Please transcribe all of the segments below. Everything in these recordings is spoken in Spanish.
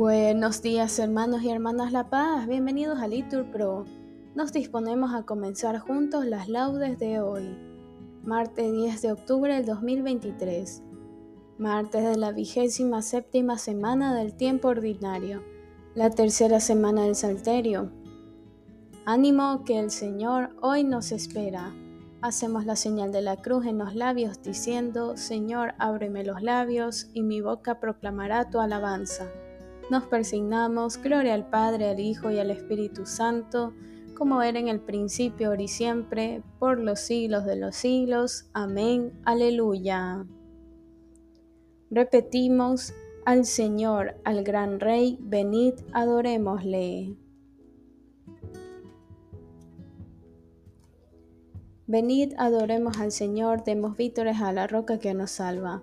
Buenos días hermanos y hermanas La Paz, bienvenidos a Litur Pro. Nos disponemos a comenzar juntos las laudes de hoy, martes 10 de octubre del 2023, martes de la vigésima séptima semana del tiempo ordinario, la tercera semana del Salterio. Ánimo que el Señor hoy nos espera. Hacemos la señal de la cruz en los labios diciendo, Señor, ábreme los labios y mi boca proclamará tu alabanza. Nos persignamos, gloria al Padre, al Hijo y al Espíritu Santo, como era en el principio, ahora y siempre, por los siglos de los siglos. Amén. Aleluya. Repetimos, al Señor, al gran Rey, venid, adorémosle. Venid, adoremos al Señor, demos vítores a la roca que nos salva.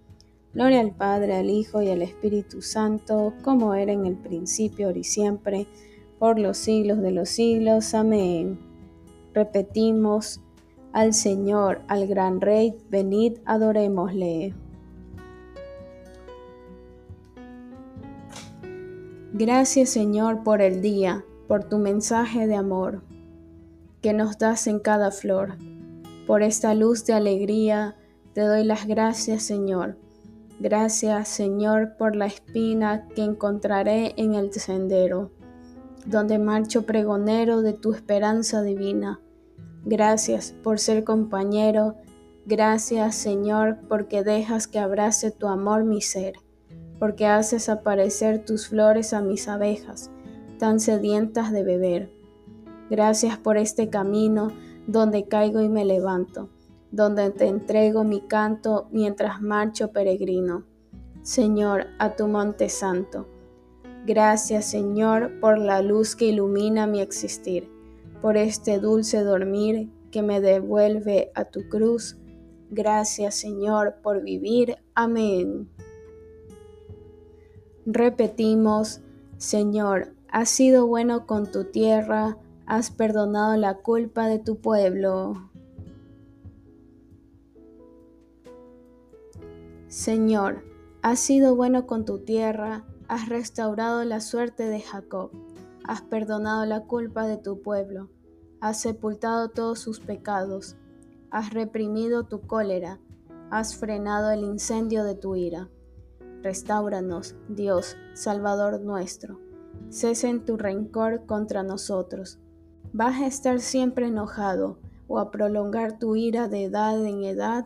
Gloria al Padre, al Hijo y al Espíritu Santo, como era en el principio, ahora y siempre, por los siglos de los siglos. Amén. Repetimos, al Señor, al gran Rey, venid, adorémosle. Gracias Señor por el día, por tu mensaje de amor que nos das en cada flor por esta luz de alegría te doy las gracias, Señor. Gracias, Señor, por la espina que encontraré en el sendero, donde marcho pregonero de tu esperanza divina. Gracias por ser compañero. Gracias, Señor, porque dejas que abrace tu amor mi ser, porque haces aparecer tus flores a mis abejas, tan sedientas de beber. Gracias por este camino donde caigo y me levanto, donde te entrego mi canto mientras marcho peregrino. Señor, a tu monte santo. Gracias, Señor, por la luz que ilumina mi existir, por este dulce dormir que me devuelve a tu cruz. Gracias, Señor, por vivir. Amén. Repetimos, Señor, has sido bueno con tu tierra, has perdonado la culpa de tu pueblo. Señor, has sido bueno con tu tierra, has restaurado la suerte de Jacob, has perdonado la culpa de tu pueblo, has sepultado todos sus pecados, has reprimido tu cólera, has frenado el incendio de tu ira. Restáuranos, Dios, Salvador nuestro. Cese en tu rencor contra nosotros ¿Vas a estar siempre enojado o a prolongar tu ira de edad en edad?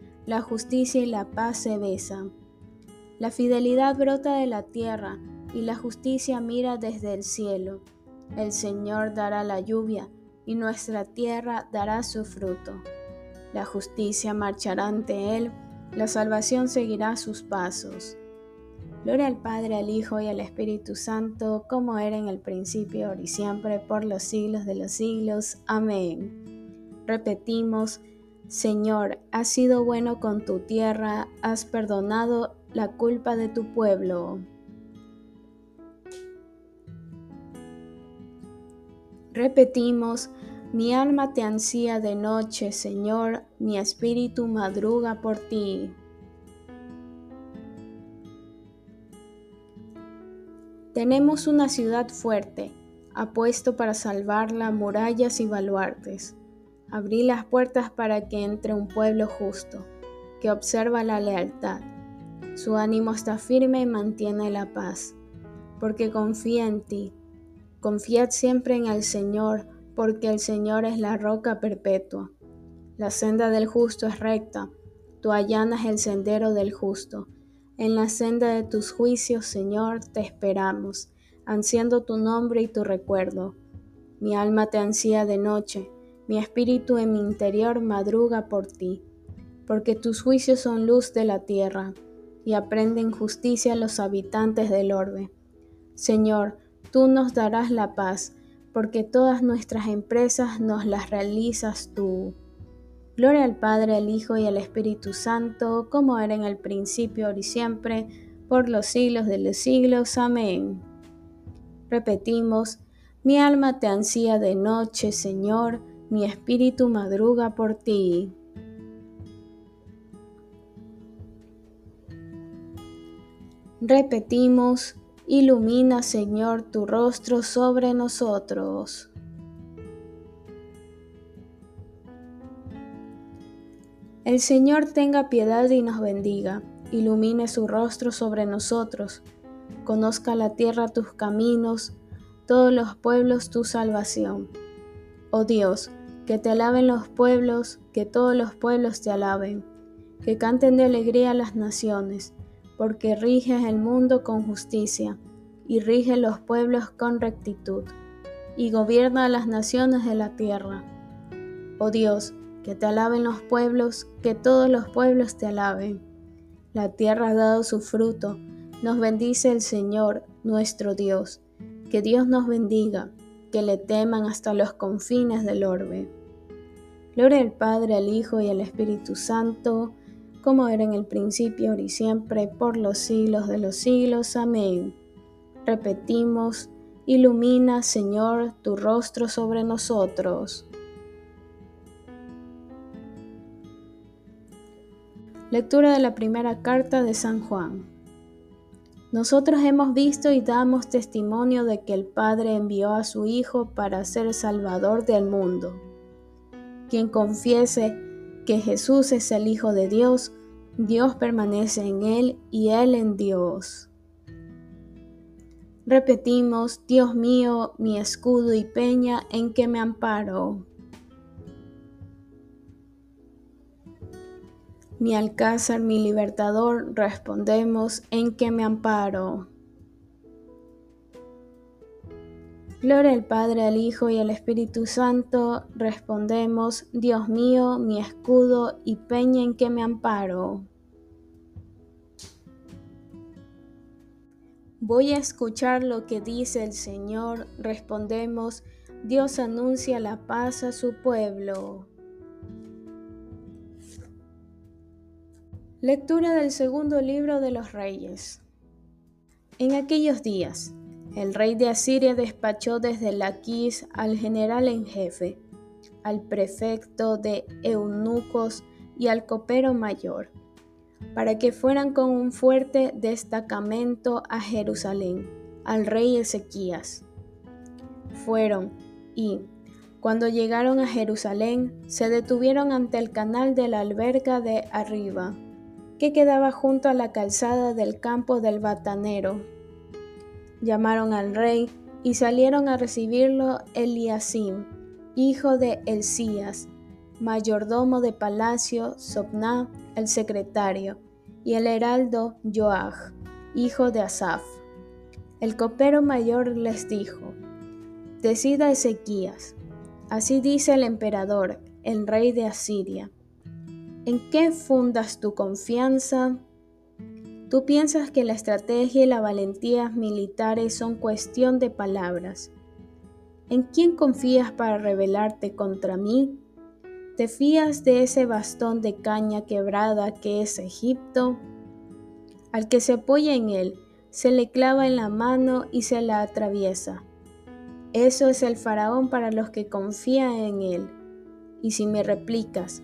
la justicia y la paz se besan. La fidelidad brota de la tierra y la justicia mira desde el cielo. El Señor dará la lluvia y nuestra tierra dará su fruto. La justicia marchará ante Él, la salvación seguirá sus pasos. Gloria al Padre, al Hijo y al Espíritu Santo, como era en el principio, ahora y siempre, por los siglos de los siglos. Amén. Repetimos, Señor, has sido bueno con tu tierra, has perdonado la culpa de tu pueblo. Repetimos, mi alma te ansía de noche, Señor, mi espíritu madruga por ti. Tenemos una ciudad fuerte, apuesto para salvarla murallas y baluartes. Abrí las puertas para que entre un pueblo justo, que observa la lealtad. Su ánimo está firme y mantiene la paz, porque confía en ti. Confiad siempre en el Señor, porque el Señor es la roca perpetua. La senda del justo es recta, tú allanas el sendero del justo. En la senda de tus juicios, Señor, te esperamos, ansiando tu nombre y tu recuerdo. Mi alma te ansía de noche, mi espíritu en mi interior madruga por ti, porque tus juicios son luz de la tierra, y aprenden justicia los habitantes del orbe. Señor, tú nos darás la paz, porque todas nuestras empresas nos las realizas tú. Gloria al Padre, al Hijo y al Espíritu Santo, como era en el principio, ahora y siempre, por los siglos de los siglos. Amén. Repetimos, mi alma te ansía de noche, Señor, mi espíritu madruga por ti. Repetimos, ilumina, Señor, tu rostro sobre nosotros. El Señor tenga piedad y nos bendiga, ilumine su rostro sobre nosotros, conozca la tierra tus caminos, todos los pueblos tu salvación. Oh Dios, que te alaben los pueblos, que todos los pueblos te alaben, que canten de alegría las naciones, porque riges el mundo con justicia, y rige los pueblos con rectitud, y gobierna a las naciones de la tierra. Oh Dios, que te alaben los pueblos, que todos los pueblos te alaben. La tierra ha dado su fruto, nos bendice el Señor, nuestro Dios. Que Dios nos bendiga, que le teman hasta los confines del orbe. Gloria al Padre, al Hijo y al Espíritu Santo, como era en el principio, ahora y siempre, por los siglos de los siglos. Amén. Repetimos, ilumina, Señor, tu rostro sobre nosotros. Lectura de la primera carta de San Juan. Nosotros hemos visto y damos testimonio de que el Padre envió a su Hijo para ser Salvador del mundo. Quien confiese que Jesús es el Hijo de Dios, Dios permanece en Él y Él en Dios. Repetimos, Dios mío, mi escudo y peña en que me amparo. mi alcázar, mi libertador, respondemos en que me amparo. Gloria al Padre, al Hijo y al Espíritu Santo, respondemos, Dios mío, mi escudo y peña en que me amparo. Voy a escuchar lo que dice el Señor, respondemos, Dios anuncia la paz a su pueblo. Lectura del segundo libro de los reyes. En aquellos días, el rey de Asiria despachó desde Laquis al general en jefe, al prefecto de eunucos y al copero mayor, para que fueran con un fuerte destacamento a Jerusalén, al rey Ezequías. Fueron y, cuando llegaron a Jerusalén, se detuvieron ante el canal de la alberca de arriba que quedaba junto a la calzada del campo del batanero. Llamaron al rey y salieron a recibirlo Eliasim, hijo de Elías, mayordomo de palacio, Sobná, el secretario, y el heraldo Joach, hijo de Asaf. El copero mayor les dijo, Decida Ezequías, así dice el emperador, el rey de Asiria ¿En qué fundas tu confianza? Tú piensas que la estrategia y la valentía militares son cuestión de palabras. ¿En quién confías para rebelarte contra mí? ¿Te fías de ese bastón de caña quebrada que es Egipto? Al que se apoya en él, se le clava en la mano y se la atraviesa. Eso es el faraón para los que confían en él. Y si me replicas,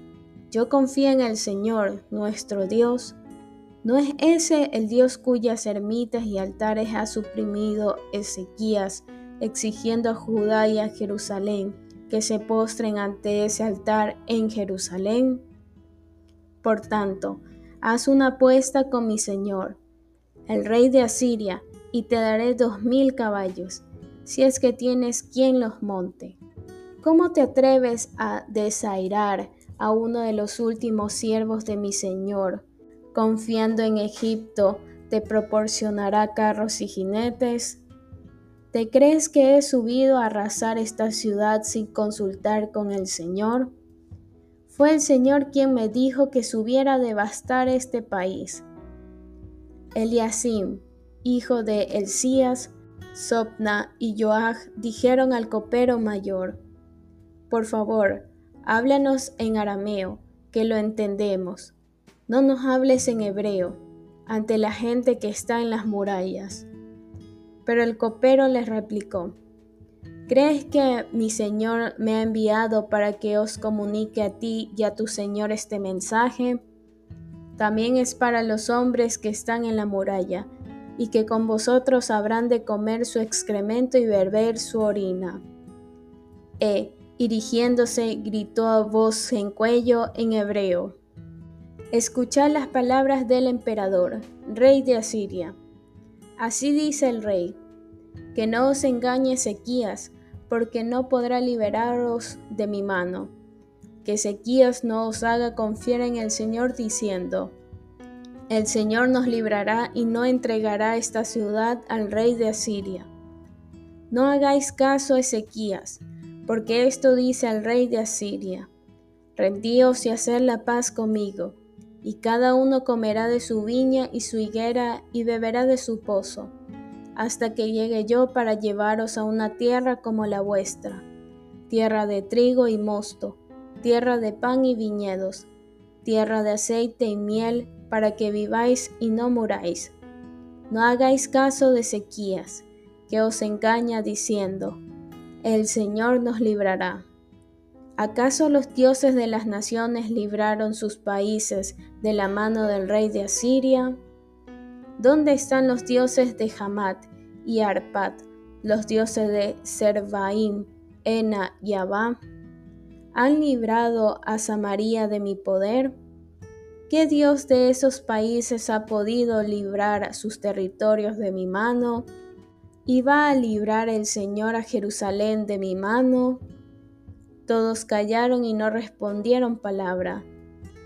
yo confío en el Señor, nuestro Dios, ¿no es ese el Dios cuyas ermitas y altares ha suprimido Ezequías, exigiendo a Judá y a Jerusalén que se postren ante ese altar en Jerusalén? Por tanto, haz una apuesta con mi Señor, el rey de Asiria, y te daré dos mil caballos si es que tienes quien los monte. ¿Cómo te atreves a desairar a uno de los últimos siervos de mi Señor, confiando en Egipto te proporcionará carros y jinetes? ¿Te crees que he subido a arrasar esta ciudad sin consultar con el Señor? Fue el Señor quien me dijo que subiera a devastar este país. Eliasim, hijo de Elías, Sopna y Joach dijeron al copero mayor, Por favor, háblanos en arameo, que lo entendemos. No nos hables en hebreo, ante la gente que está en las murallas. Pero el copero les replicó, ¿Crees que mi Señor me ha enviado para que os comunique a ti y a tu Señor este mensaje? También es para los hombres que están en la muralla y que con vosotros habrán de comer su excremento y beber su orina. E, dirigiéndose, gritó a voz en cuello en hebreo. Escuchad las palabras del emperador, rey de Asiria. Así dice el rey, que no os engañe Ezequías, porque no podrá liberaros de mi mano. Que Ezequías no os haga confiar en el Señor diciendo, el Señor nos librará y no entregará esta ciudad al rey de Asiria. No hagáis caso a Ezequías, porque esto dice al rey de Asiria. Rendíos y haced la paz conmigo, y cada uno comerá de su viña y su higuera y beberá de su pozo, hasta que llegue yo para llevaros a una tierra como la vuestra, tierra de trigo y mosto, tierra de pan y viñedos, tierra de aceite y miel, para que viváis y no muráis. No hagáis caso de sequías, que os engaña diciendo, el Señor nos librará. ¿Acaso los dioses de las naciones libraron sus países de la mano del rey de Asiria? ¿Dónde están los dioses de Hamat y Arpad, los dioses de Servaim, Ena y Abá? ¿Han librado a Samaria de mi poder? ¿Qué Dios de esos países ha podido librar sus territorios de mi mano? ¿Y va a librar el Señor a Jerusalén de mi mano? Todos callaron y no respondieron palabra.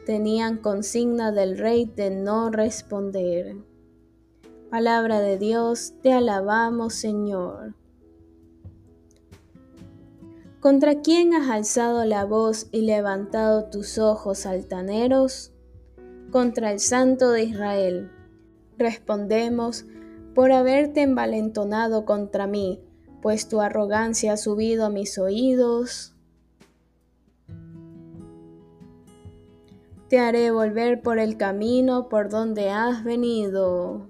Tenían consigna del rey de no responder. Palabra de Dios, te alabamos Señor. ¿Contra quién has alzado la voz y levantado tus ojos altaneros? contra el Santo de Israel. Respondemos, por haberte envalentonado contra mí, pues tu arrogancia ha subido a mis oídos. Te haré volver por el camino por donde has venido.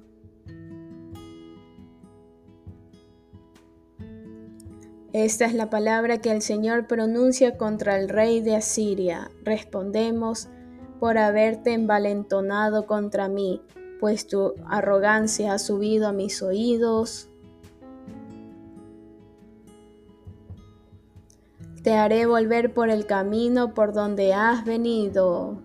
Esta es la palabra que el Señor pronuncia contra el rey de Asiria. Respondemos, por haberte envalentonado contra mí, pues tu arrogancia ha subido a mis oídos. Te haré volver por el camino por donde has venido.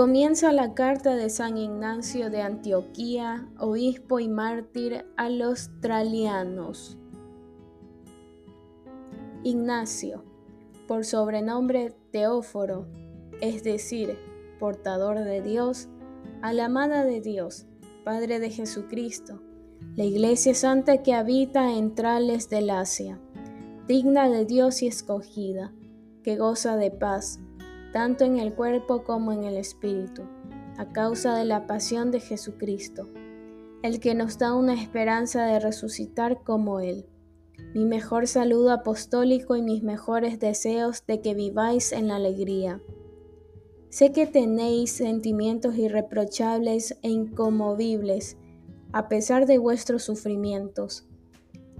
Comienza la carta de San Ignacio de Antioquía, obispo y mártir a los tralianos. Ignacio, por sobrenombre Teóforo, es decir, portador de Dios, a la amada de Dios, Padre de Jesucristo, la Iglesia Santa que habita en trales del Asia, digna de Dios y escogida, que goza de paz tanto en el cuerpo como en el espíritu, a causa de la pasión de Jesucristo, el que nos da una esperanza de resucitar como Él, mi mejor saludo apostólico y mis mejores deseos de que viváis en la alegría. Sé que tenéis sentimientos irreprochables e incomovibles a pesar de vuestros sufrimientos,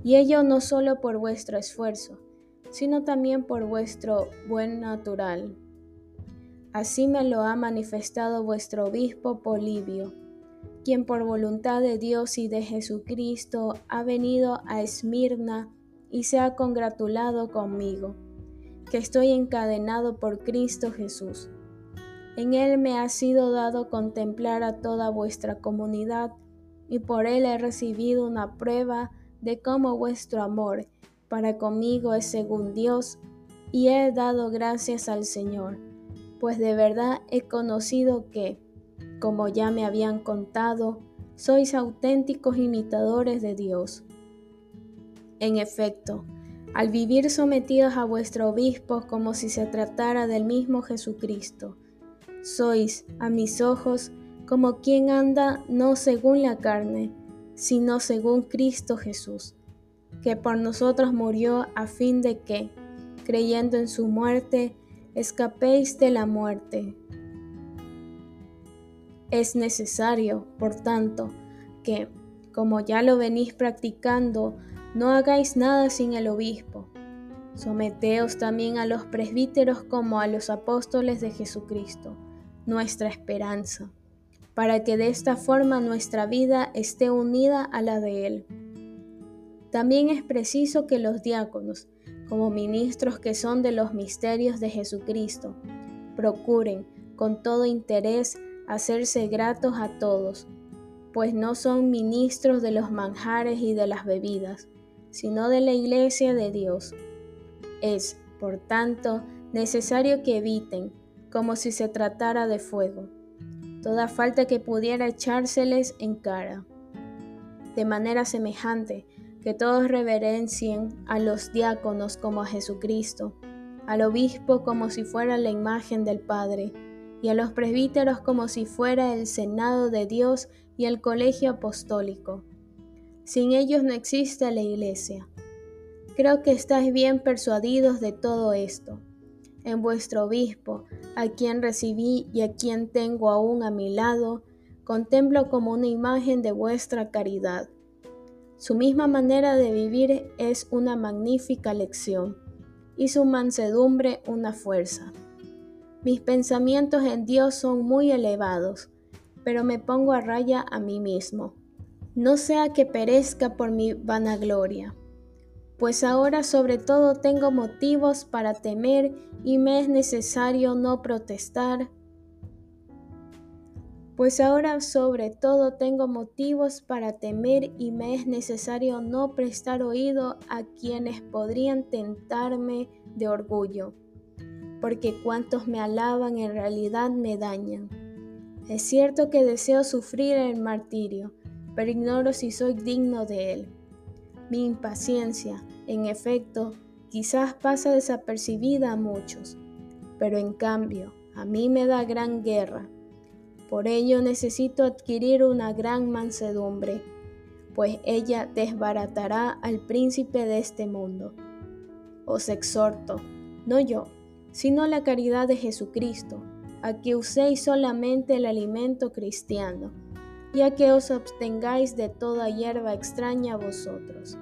y ello no solo por vuestro esfuerzo, sino también por vuestro buen natural. Así me lo ha manifestado vuestro obispo Polibio, quien por voluntad de Dios y de Jesucristo ha venido a Esmirna y se ha congratulado conmigo, que estoy encadenado por Cristo Jesús. En Él me ha sido dado contemplar a toda vuestra comunidad, y por Él he recibido una prueba de cómo vuestro amor para conmigo es según Dios, y he dado gracias al Señor pues de verdad he conocido que, como ya me habían contado, sois auténticos imitadores de Dios. En efecto, al vivir sometidos a vuestro obispo como si se tratara del mismo Jesucristo, sois, a mis ojos, como quien anda no según la carne, sino según Cristo Jesús, que por nosotros murió a fin de que, creyendo en su muerte, escapéis de la muerte. Es necesario, por tanto, que, como ya lo venís practicando, no hagáis nada sin el obispo. Someteos también a los presbíteros como a los apóstoles de Jesucristo, nuestra esperanza, para que de esta forma nuestra vida esté unida a la de Él. También es preciso que los diáconos, como ministros que son de los misterios de Jesucristo, procuren con todo interés hacerse gratos a todos, pues no son ministros de los manjares y de las bebidas, sino de la iglesia de Dios. Es, por tanto, necesario que eviten, como si se tratara de fuego, toda falta que pudiera echárseles en cara. De manera semejante, que todos reverencien a los diáconos como a Jesucristo, al obispo como si fuera la imagen del Padre, y a los presbíteros como si fuera el Senado de Dios y el colegio apostólico. Sin ellos no existe la iglesia. Creo que estáis bien persuadidos de todo esto. En vuestro obispo, a quien recibí y a quien tengo aún a mi lado, contemplo como una imagen de vuestra caridad su misma manera de vivir es una magnífica lección y su mansedumbre una fuerza. Mis pensamientos en Dios son muy elevados, pero me pongo a raya a mí mismo. No sea que perezca por mi vanagloria, pues ahora sobre todo tengo motivos para temer y me es necesario no protestar pues ahora sobre todo tengo motivos para temer y me es necesario no prestar oído a quienes podrían tentarme de orgullo, porque cuantos me alaban en realidad me dañan. Es cierto que deseo sufrir el martirio, pero ignoro si soy digno de él. Mi impaciencia, en efecto, quizás pasa desapercibida a muchos, pero en cambio a mí me da gran guerra por ello necesito adquirir una gran mansedumbre, pues ella desbaratará al príncipe de este mundo. Os exhorto, no yo, sino la caridad de Jesucristo, a que uséis solamente el alimento cristiano, y a que os abstengáis de toda hierba extraña a vosotros,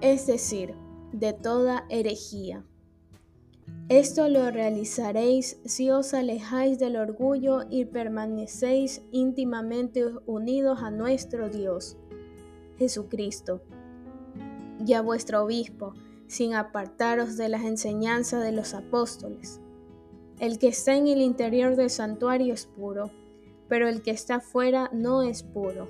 es decir, de toda herejía. Esto lo realizaréis si os alejáis del orgullo y permanecéis íntimamente unidos a nuestro Dios, Jesucristo, y a vuestro obispo, sin apartaros de las enseñanzas de los apóstoles. El que está en el interior del santuario es puro, pero el que está fuera no es puro.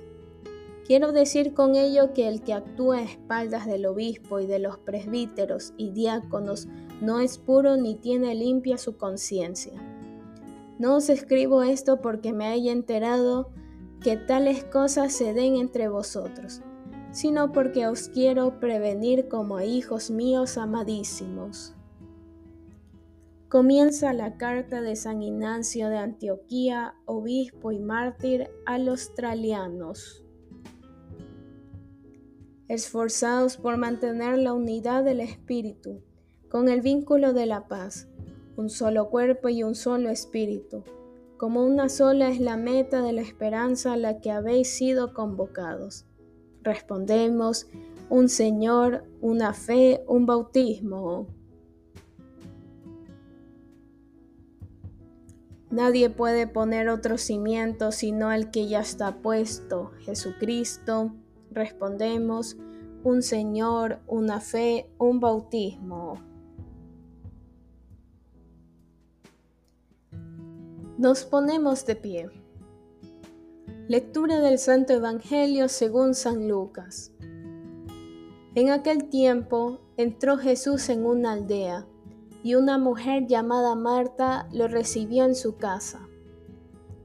Quiero decir con ello que el que actúa a espaldas del obispo y de los presbíteros y diáconos no es puro ni tiene limpia su conciencia. No os escribo esto porque me haya enterado que tales cosas se den entre vosotros, sino porque os quiero prevenir como a hijos míos amadísimos. Comienza la carta de San Ignacio de Antioquía, obispo y mártir a los tralianos. esforzados por mantener la unidad del Espíritu, con el vínculo de la paz, un solo cuerpo y un solo Espíritu. Como una sola es la meta de la esperanza a la que habéis sido convocados. Respondemos, un Señor, una fe, un bautismo. Nadie puede poner otro cimiento sino el que ya está puesto, Jesucristo. Respondemos, un Señor, una fe, un bautismo. Nos ponemos de pie. Lectura del Santo Evangelio según San Lucas. En aquel tiempo entró Jesús en una aldea y una mujer llamada Marta lo recibió en su casa.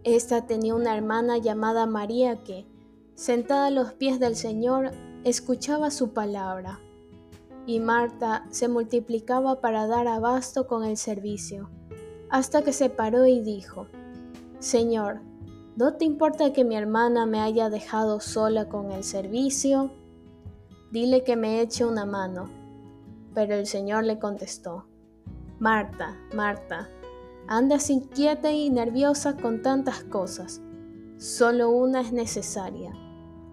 Esta tenía una hermana llamada María que, sentada a los pies del Señor, escuchaba su palabra. Y Marta se multiplicaba para dar abasto con el servicio, hasta que se paró y dijo, Señor, ¿no te importa que mi hermana me haya dejado sola con el servicio? Dile que me eche una mano. Pero el Señor le contestó, Marta, Marta, andas inquieta y nerviosa con tantas cosas. Solo una es necesaria.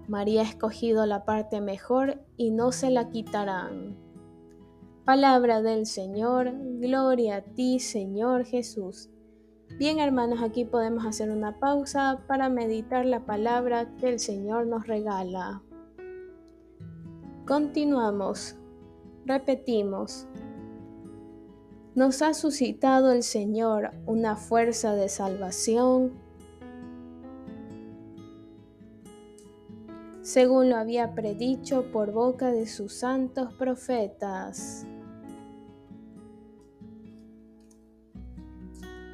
María ha escogido la parte mejor y no se la quitarán. Palabra del Señor, gloria a ti Señor Jesús. Bien hermanos, aquí podemos hacer una pausa para meditar la palabra que el Señor nos regala. Continuamos, repetimos, nos ha suscitado el Señor una fuerza de salvación, según lo había predicho por boca de sus santos profetas.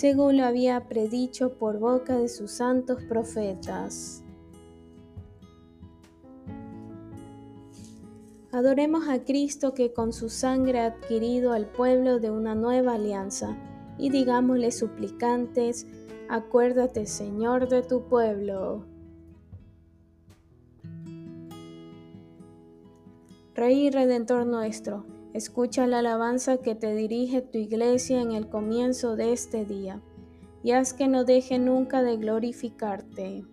según lo había predicho por boca de sus santos profetas. Adoremos a Cristo que con su sangre ha adquirido al pueblo de una nueva alianza y digámosle suplicantes, acuérdate Señor de tu pueblo. Rey y Redentor nuestro, escucha la alabanza que te dirige tu iglesia en el comienzo de este día, y haz que no deje nunca de glorificarte.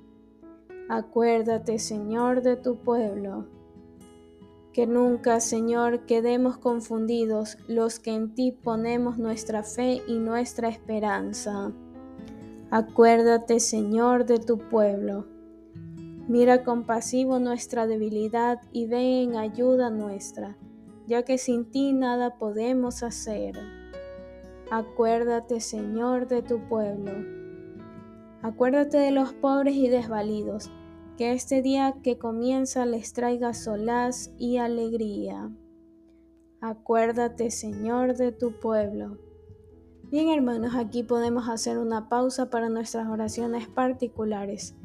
Acuérdate, Señor, de tu pueblo. Que nunca, Señor, quedemos confundidos los que en ti ponemos nuestra fe y nuestra esperanza. Acuérdate, Señor, de tu pueblo. Mira compasivo nuestra debilidad y ven en ayuda nuestra, ya que sin ti nada podemos hacer. Acuérdate, Señor, de tu pueblo. Acuérdate de los pobres y desvalidos que este día que comienza les traiga solaz y alegría. Acuérdate, Señor, de tu pueblo. Bien, hermanos, aquí podemos hacer una pausa para nuestras oraciones particulares,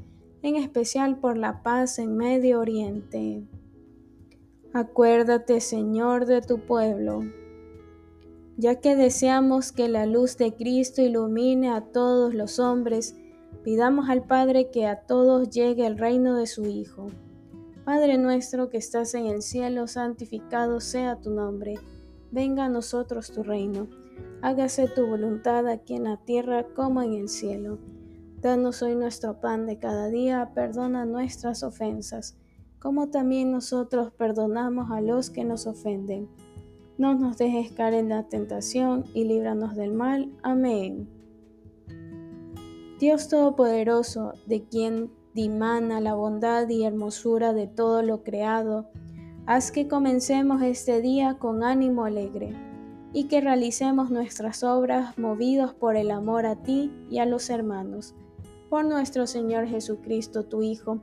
en especial por la paz en Medio Oriente. Acuérdate, Señor, de tu pueblo. Ya que deseamos que la luz de Cristo ilumine a todos los hombres, pidamos al Padre que a todos llegue el reino de su Hijo. Padre nuestro que estás en el cielo, santificado sea tu nombre. Venga a nosotros tu reino. Hágase tu voluntad aquí en la tierra como en el cielo. Danos hoy nuestro pan de cada día, perdona nuestras ofensas como también nosotros perdonamos a los que nos ofenden. No nos dejes caer en la tentación y líbranos del mal. Amén. Dios Todopoderoso, de quien dimana la bondad y hermosura de todo lo creado, haz que comencemos este día con ánimo alegre y que realicemos nuestras obras movidos por el amor a ti y a los hermanos. Por nuestro Señor Jesucristo, tu Hijo,